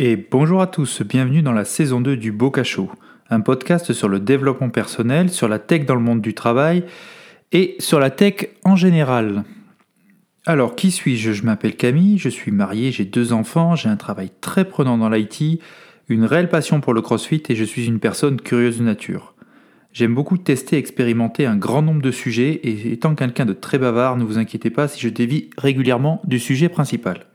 Et bonjour à tous, bienvenue dans la saison 2 du Boca un podcast sur le développement personnel, sur la tech dans le monde du travail et sur la tech en général. Alors, qui suis-je? Je m'appelle Camille, je suis marié, j'ai deux enfants, j'ai un travail très prenant dans l'IT, une réelle passion pour le crossfit et je suis une personne curieuse de nature. J'aime beaucoup tester et expérimenter un grand nombre de sujets et étant quelqu'un de très bavard, ne vous inquiétez pas si je dévie régulièrement du sujet principal.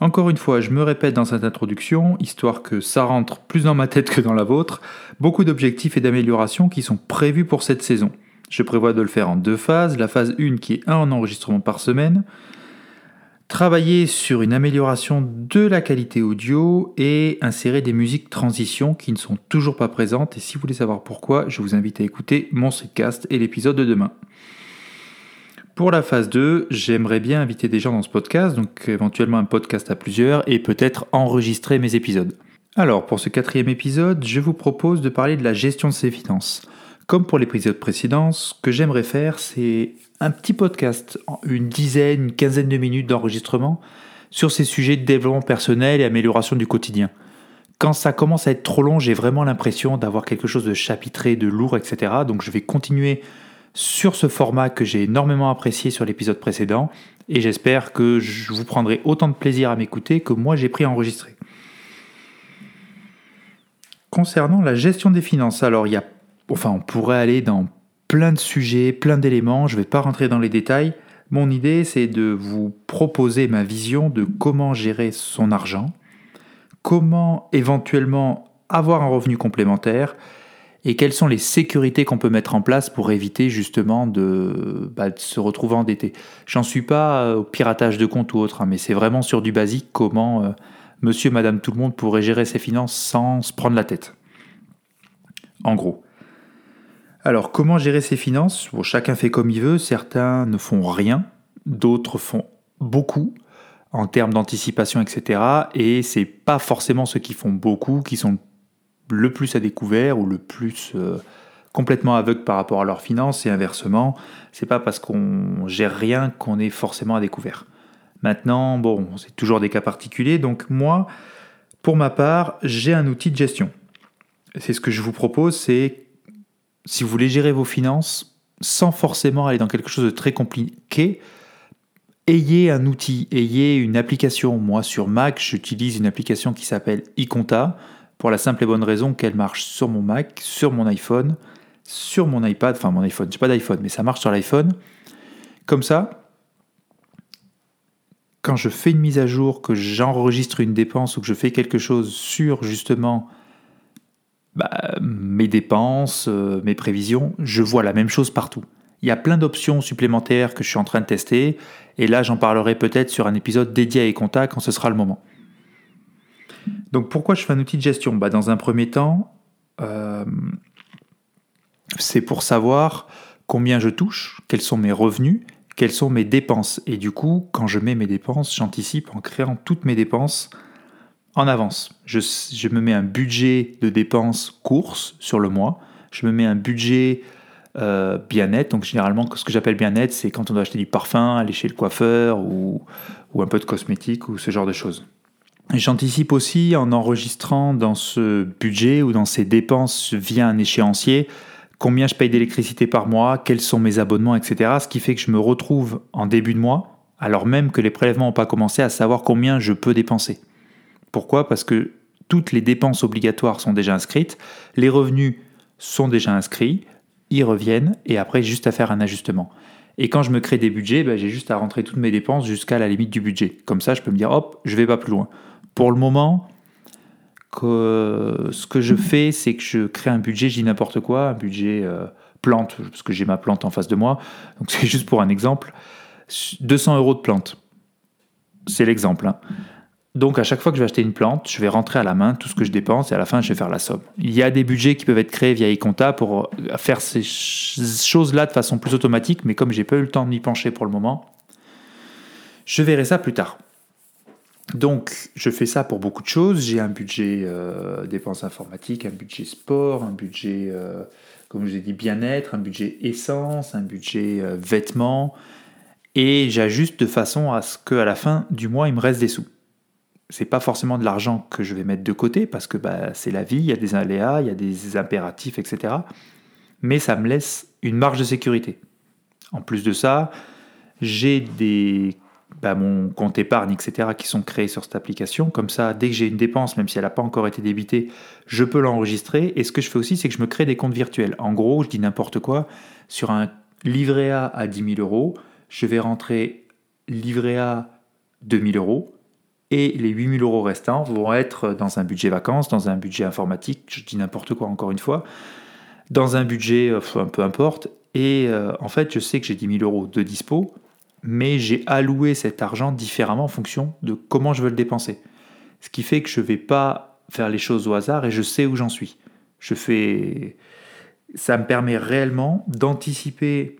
Encore une fois, je me répète dans cette introduction, histoire que ça rentre plus dans ma tête que dans la vôtre, beaucoup d'objectifs et d'améliorations qui sont prévus pour cette saison. Je prévois de le faire en deux phases. La phase 1 qui est un enregistrement par semaine. Travailler sur une amélioration de la qualité audio et insérer des musiques transition qui ne sont toujours pas présentes. Et si vous voulez savoir pourquoi, je vous invite à écouter mon podcast et l'épisode de demain. Pour la phase 2, j'aimerais bien inviter des gens dans ce podcast, donc éventuellement un podcast à plusieurs, et peut-être enregistrer mes épisodes. Alors, pour ce quatrième épisode, je vous propose de parler de la gestion de ses finances. Comme pour l'épisode précédent, ce que j'aimerais faire, c'est un petit podcast, une dizaine, une quinzaine de minutes d'enregistrement sur ces sujets de développement personnel et amélioration du quotidien. Quand ça commence à être trop long, j'ai vraiment l'impression d'avoir quelque chose de chapitré, de lourd, etc. Donc je vais continuer sur ce format que j'ai énormément apprécié sur l'épisode précédent et j'espère que je vous prendrai autant de plaisir à m'écouter que moi j'ai pris à enregistrer. Concernant la gestion des finances, alors il y a, enfin on pourrait aller dans plein de sujets, plein d'éléments, je ne vais pas rentrer dans les détails. Mon idée c'est de vous proposer ma vision de comment gérer son argent, comment éventuellement avoir un revenu complémentaire, et quelles sont les sécurités qu'on peut mettre en place pour éviter justement de, bah, se retrouver endetté? J'en suis pas euh, au piratage de compte ou autre, hein, mais c'est vraiment sur du basique comment euh, monsieur, madame, tout le monde pourrait gérer ses finances sans se prendre la tête. En gros. Alors, comment gérer ses finances? Chacun fait comme il veut, certains ne font rien, d'autres font beaucoup en termes d'anticipation, etc. Et c'est pas forcément ceux qui font beaucoup qui sont le plus à découvert ou le plus euh, complètement aveugle par rapport à leurs finances et inversement, c'est pas parce qu'on gère rien qu'on est forcément à découvert. Maintenant, bon, c'est toujours des cas particuliers, donc moi, pour ma part, j'ai un outil de gestion. C'est ce que je vous propose, c'est si vous voulez gérer vos finances sans forcément aller dans quelque chose de très compliqué, ayez un outil, ayez une application. Moi, sur Mac, j'utilise une application qui s'appelle iConta pour la simple et bonne raison qu'elle marche sur mon Mac, sur mon iPhone, sur mon iPad, enfin mon iPhone, j'ai pas d'iPhone, mais ça marche sur l'iPhone. Comme ça, quand je fais une mise à jour, que j'enregistre une dépense ou que je fais quelque chose sur justement bah, mes dépenses, euh, mes prévisions, je vois la même chose partout. Il y a plein d'options supplémentaires que je suis en train de tester, et là j'en parlerai peut-être sur un épisode dédié à Econta quand ce sera le moment. Donc pourquoi je fais un outil de gestion? Bah, Dans un premier temps, euh, c'est pour savoir combien je touche, quels sont mes revenus, quelles sont mes dépenses. Et du coup, quand je mets mes dépenses, j'anticipe en créant toutes mes dépenses en avance. Je, me mets un budget de dépenses courses sur le mois. Je me mets un budget euh, bien-être. Donc généralement, ce que j'appelle bien-être, c'est quand on doit acheter du parfum, aller chez le coiffeur ou un peu de cosmétique ou ce genre de choses. J'anticipe aussi en enregistrant dans ce budget ou dans ces dépenses via un échéancier combien je paye d'électricité par mois, quels sont mes abonnements, etc. Ce qui fait que je me retrouve en début de mois, alors même que les prélèvements n'ont pas commencé, à savoir combien je peux dépenser. Pourquoi? Parce que toutes les dépenses obligatoires sont déjà inscrites, les revenus sont déjà inscrits, ils reviennent, et après juste à faire un ajustement. Et quand je me crée des budgets, ben, j'ai juste à rentrer toutes mes dépenses jusqu'à la limite du budget. Comme ça, je peux me dire, hop, je vais pas plus loin. Pour le moment, ce que je fais, c'est que je crée un budget, je dis n'importe quoi, un budget euh, plante, parce que j'ai ma plante en face de moi. Donc c'est juste pour un exemple. 200 euros de plante. C'est l'exemple. Hein. Donc à chaque fois que je vais acheter une plante, je vais rentrer à la main tout ce que je dépense et à la fin je vais faire la somme. Il y a des budgets qui peuvent être créés via e-compta pour faire ces choses-là de façon plus automatique, mais comme j'ai pas eu le temps de m'y pencher pour le moment, je verrai ça plus tard. Donc, je fais ça pour beaucoup de choses. J'ai un budget euh, dépenses informatiques, un budget sport, un budget, euh, comme je vous ai dit, bien-être, un budget essence, un budget euh, vêtements. Et j'ajuste de façon à ce qu'à la fin du mois, il me reste des sous. c'est pas forcément de l'argent que je vais mettre de côté parce que bah, c'est la vie, il y a des aléas, il y a des impératifs, etc. Mais ça me laisse une marge de sécurité. En plus de ça, j'ai des bah, mon compte épargne, etc., qui sont créés sur cette application. Comme ça, dès que j'ai une dépense, même si elle n'a pas encore été débitée, je peux l'enregistrer. Et ce que je fais aussi, c'est que je me crée des comptes virtuels. En gros, je dis n'importe quoi, sur un livret A à 10 000 euros, je vais rentrer livret A 2 000 euros. Et les 8 000 euros restants vont être dans un budget vacances, dans un budget informatique, je dis n'importe quoi encore une fois, dans un budget, enfin, peu importe. Et euh, en fait, je sais que j'ai 10 000 euros de dispo mais j'ai alloué cet argent différemment en fonction de comment je veux le dépenser. Ce qui fait que je ne vais pas faire les choses au hasard et je sais où j'en suis. Je fais ça me permet réellement d'anticiper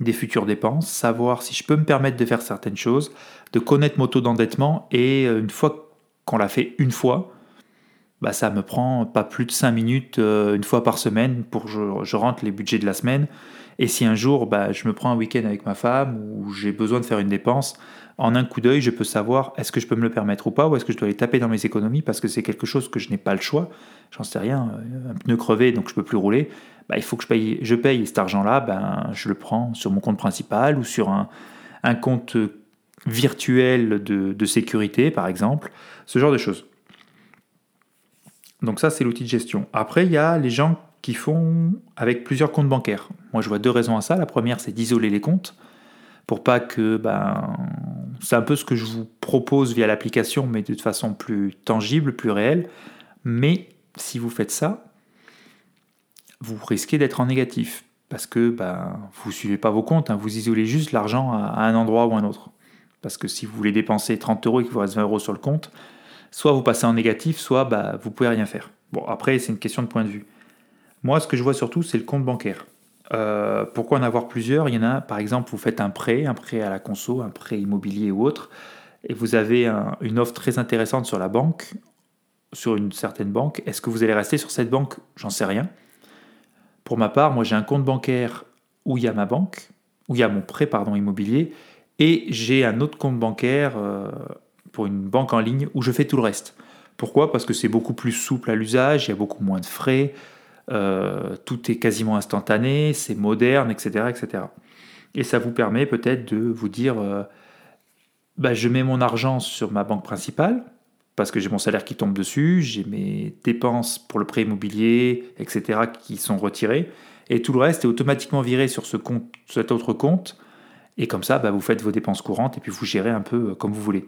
des futures dépenses, savoir si je peux me permettre de faire certaines choses, de connaître mon taux d'endettement et euh, une fois qu'on l'a fait une fois, bah ça me prend pas plus de 5 minutes euh, une fois par semaine pour je, je rentre les budgets de la semaine et si un jour bah, je me prends un week-end avec ma femme ou j'ai besoin de faire une dépense, en un coup d'œil, je peux savoir est-ce que je peux me le permettre ou pas, ou est-ce que je dois aller taper dans mes économies parce que c'est quelque chose que je n'ai pas le choix. J'en sais rien, euh, un pneu crevé donc je peux plus rouler. Bah, il faut que je paye, je paye cet argent-là, ben, je le prends sur mon compte principal ou sur un, un compte virtuel de sécurité, par exemple, ce genre de choses. Donc ça, c'est l'outil de gestion. Après, il y a les gens qui font avec plusieurs comptes bancaires. Moi, je vois deux raisons à ça. La première, c'est d'isoler les comptes pour pas que, ben, c'est un peu ce que je vous propose via l'application, mais de façon plus tangible, plus réelle. Mais si vous faites ça, vous risquez d'être en négatif parce que ben, vous ne suivez pas vos comptes, hein. vous isolez juste l'argent à, un endroit ou un autre. Parce que si vous voulez dépenser 30 euros et qu'il vous reste 20 euros sur le compte, soit vous passez en négatif, soit ben, vous pouvez rien faire. Bon, après, c'est une question de point de vue. Moi, ce que je vois surtout, c'est le compte bancaire. Euh, pourquoi en avoir plusieurs? Il y en a, par exemple, vous faites un prêt, un prêt à la conso, un prêt immobilier ou autre, et vous avez une offre très intéressante sur la banque, sur une certaine banque. Est-ce que vous allez rester sur cette banque? J'en sais rien. Pour ma part, moi j'ai un compte bancaire où il y a ma banque, où il y a mon prêt pardon immobilier, et j'ai un autre compte bancaire euh, pour une banque en ligne où je fais tout le reste. Pourquoi? Parce que c'est beaucoup plus souple à l'usage, il y a beaucoup moins de frais. Euh, tout est quasiment instantané, c'est moderne, etc., etc. Et ça vous permet peut-être de vous dire, euh, bah, je mets mon argent sur ma banque principale, parce que j'ai mon salaire qui tombe dessus, j'ai mes dépenses pour le prêt immobilier, etc., qui sont retirées, et tout le reste est automatiquement viré sur ce compte, cet autre compte, et comme ça, bah, vous faites vos dépenses courantes, et puis vous gérez un peu euh, comme vous voulez.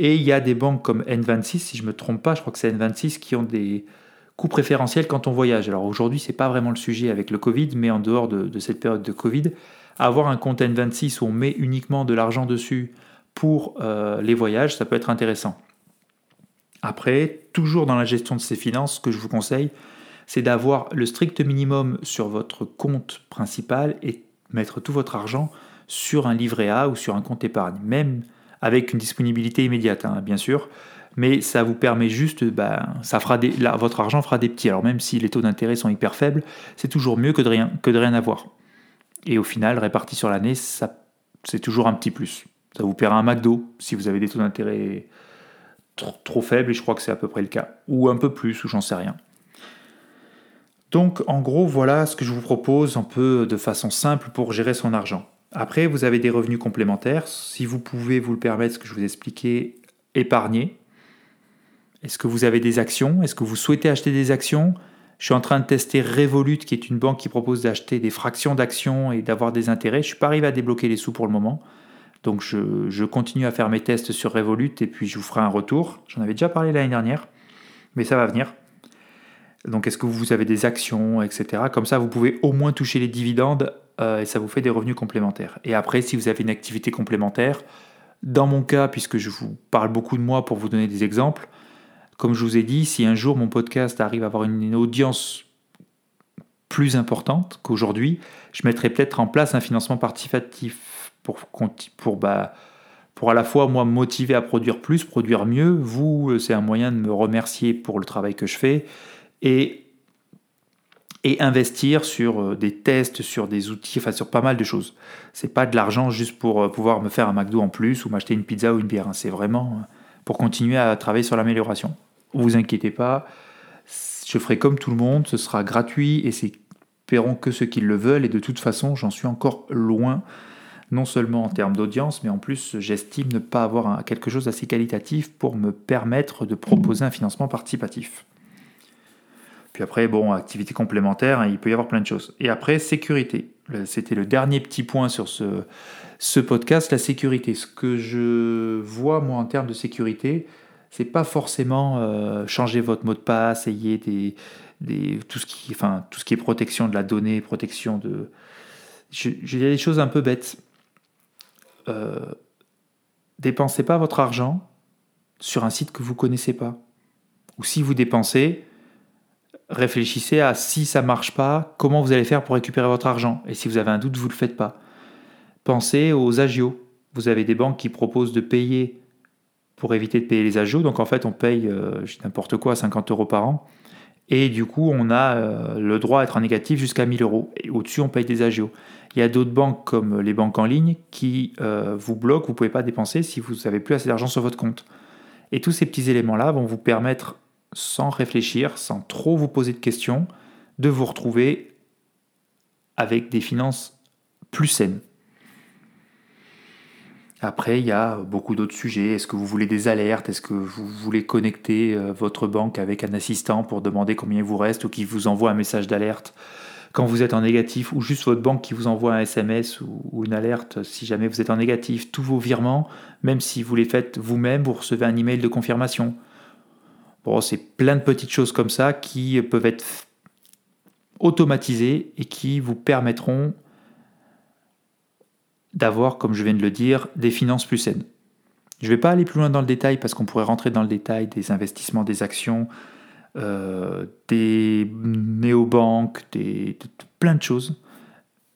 Et il y a des banques comme N26, si je ne me trompe pas, je crois que c'est N26 qui ont des, coût préférentiel quand on voyage. Alors aujourd'hui, c'est pas vraiment le sujet avec le Covid, mais en dehors de, cette période de Covid, avoir un compte N26 où on met uniquement de l'argent dessus pour euh, les voyages, ça peut être intéressant. Après, toujours dans la gestion de ses finances, ce que je vous conseille, c'est d'avoir le strict minimum sur votre compte principal et mettre tout votre argent sur un livret A ou sur un compte épargne, même avec une disponibilité immédiate, hein, bien sûr mais ça vous permet juste, bah, ça fera votre argent fera des petits. Alors même si les taux d'intérêt sont hyper faibles, c'est toujours mieux que de rien, que de rien avoir. Et au final, réparti sur l'année, c'est toujours un petit plus. Ça vous paiera un McDo si vous avez des taux d'intérêt trop, faibles, et je crois que c'est à peu près le cas. Ou un peu plus, ou j'en sais rien. Donc en gros, voilà ce que je vous propose un peu de façon simple pour gérer son argent. Après, vous avez des revenus complémentaires. Si vous pouvez vous le permettre, ce que je vous ai expliqué, épargner. Est-ce que vous avez des actions? Est-ce que vous souhaitez acheter des actions? Je suis en train de tester Revolut, qui est une banque qui propose d'acheter des fractions d'actions et d'avoir des intérêts. Je ne suis pas arrivé à débloquer les sous pour le moment. Donc je, continue à faire mes tests sur Revolut et puis je vous ferai un retour. J'en avais déjà parlé l'année dernière, mais ça va venir. Donc est-ce que vous avez des actions, etc. Comme ça, vous pouvez au moins toucher les dividendes et ça vous fait des revenus complémentaires. Et après, si vous avez une activité complémentaire, dans mon cas, puisque je vous parle beaucoup de moi pour vous donner des exemples, comme je vous ai dit, si un jour mon podcast arrive à avoir une audience plus importante qu'aujourd'hui, je mettrai peut-être en place un financement participatif pour, pour, bah, pour à la fois moi motiver à produire plus, produire mieux. Vous, c'est un moyen de me remercier pour le travail que je fais et, et investir sur euh, des tests, sur des outils, enfin sur pas mal de choses. C'est pas de l'argent juste pour euh, pouvoir me faire un McDo en plus ou m'acheter une pizza ou une bière. Hein. C'est vraiment pour continuer à travailler sur l'amélioration. Vous inquiétez pas, je ferai comme tout le monde, ce sera gratuit et c'est paieront que ceux qui le veulent et de toute façon j'en suis encore loin non seulement en termes d'audience, mais en plus j'estime ne pas avoir quelque chose d'assez qualitatif pour me permettre de proposer un financement participatif. Puis après, bon, activité complémentaire, hein, il peut y avoir plein de choses. Et après, sécurité. C'était le dernier petit point sur ce, ce podcast, la sécurité. Ce que je vois, moi, en termes de sécurité, c'est pas forcément euh, changer votre mot de passe, ayez des, des, tout, ce qui, enfin, tout ce qui est protection de la donnée, protection de... J'ai des choses un peu bêtes. Euh, dépensez pas votre argent sur un site que vous connaissez pas. Ou si vous dépensez, réfléchissez à si ça marche pas, comment vous allez faire pour récupérer votre argent. Et si vous avez un doute, vous ne le faites pas. Pensez aux agios. Vous avez des banques qui proposent de payer pour éviter de payer les agios. Donc en fait, on paye euh, n'importe quoi, 50 euros par an. Et du coup, on a euh, le droit à être en négatif jusqu'à 1000 euros. Et au-dessus, on paye des agios. Il y a d'autres banques comme les banques en ligne qui euh, vous bloquent, vous ne pouvez pas dépenser si vous n'avez plus assez d'argent sur votre compte. Et tous ces petits éléments-là vont vous permettre sans réfléchir, sans trop vous poser de questions, de vous retrouver avec des finances plus saines. Après, il y a beaucoup d'autres sujets. Est-ce que vous voulez des alertes? Est-ce que vous voulez connecter euh, votre banque avec un assistant pour demander combien il vous reste ou qui vous envoie un message d'alerte? Quand vous êtes en négatif ou juste votre banque qui vous envoie un SMS ou, une alerte si jamais vous êtes en négatif Tous vos virements, même si vous les faites vous-même, vous recevez un email de confirmation c'est plein de petites choses comme ça qui peuvent être automatisées et qui vous permettront d'avoir, comme je viens de le dire, des finances plus saines. Je ne vais pas aller plus loin dans le détail parce qu'on pourrait rentrer dans le détail des investissements, des actions, euh, des néobanques, des, plein de choses.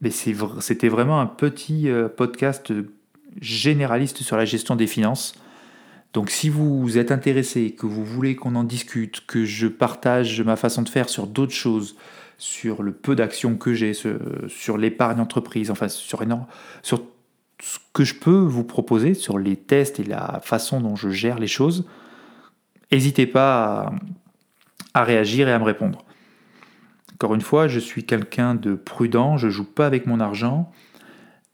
Mais c'était vraiment un petit euh, podcast généraliste sur la gestion des finances. Donc si vous êtes intéressé, que vous voulez qu'on en discute, que je partage ma façon de faire sur d'autres choses, sur le peu d'actions que j'ai, sur l'épargne entreprise, enfin sur, sur ce que je peux vous proposer, sur les tests et la façon dont je gère les choses, n'hésitez pas à, réagir et à me répondre. Encore une fois, je suis quelqu'un de prudent, je joue pas avec mon argent.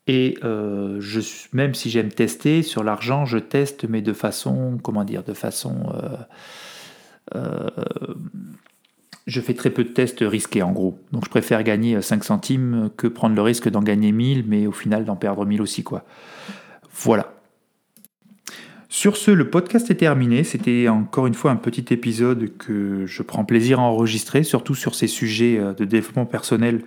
Et euh, même si j'aime tester sur l'argent, je teste, mais de façon, comment dire, de façon, euh, euh, je fais très peu de tests risqués en gros. Donc je préfère gagner 5 centimes que prendre le risque d'en gagner 1000, mais au final d'en perdre 1000 aussi quoi. Voilà. Sur ce, le podcast est terminé. C'était encore une fois un petit épisode que je prends plaisir à enregistrer, surtout sur ces sujets de développement personnel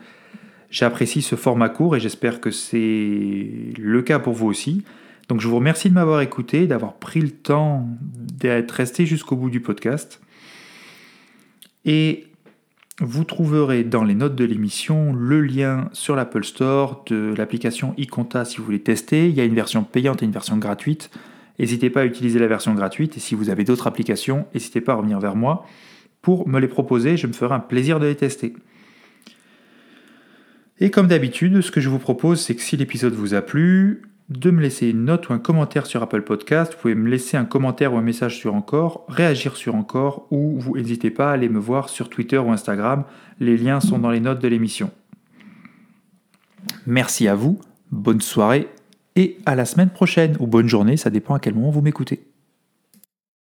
J'apprécie ce format court et j'espère que c'est le cas pour vous aussi. Donc je vous remercie de m'avoir écouté, d'avoir pris le temps d'être resté jusqu'au bout du podcast. Et vous trouverez dans les notes de l'émission le lien sur l'Apple Store de l'application iConta si vous voulez tester. Il y a une version payante et une version gratuite. N'hésitez pas à utiliser la version gratuite et si vous avez d'autres applications, n'hésitez pas à revenir vers moi pour me les proposer. Je me ferai un plaisir de les tester. Et comme d'habitude, ce que je vous propose, c'est que si l'épisode vous a plu, de me laisser une note ou un commentaire sur Apple Podcast. Vous pouvez me laisser un commentaire ou un message sur Encore, réagir sur Encore, ou vous n'hésitez pas à aller me voir sur Twitter ou Instagram. Les liens sont dans les notes de l'émission. Merci à vous, bonne soirée et à la semaine prochaine, ou bonne journée, ça dépend à quel moment vous m'écoutez.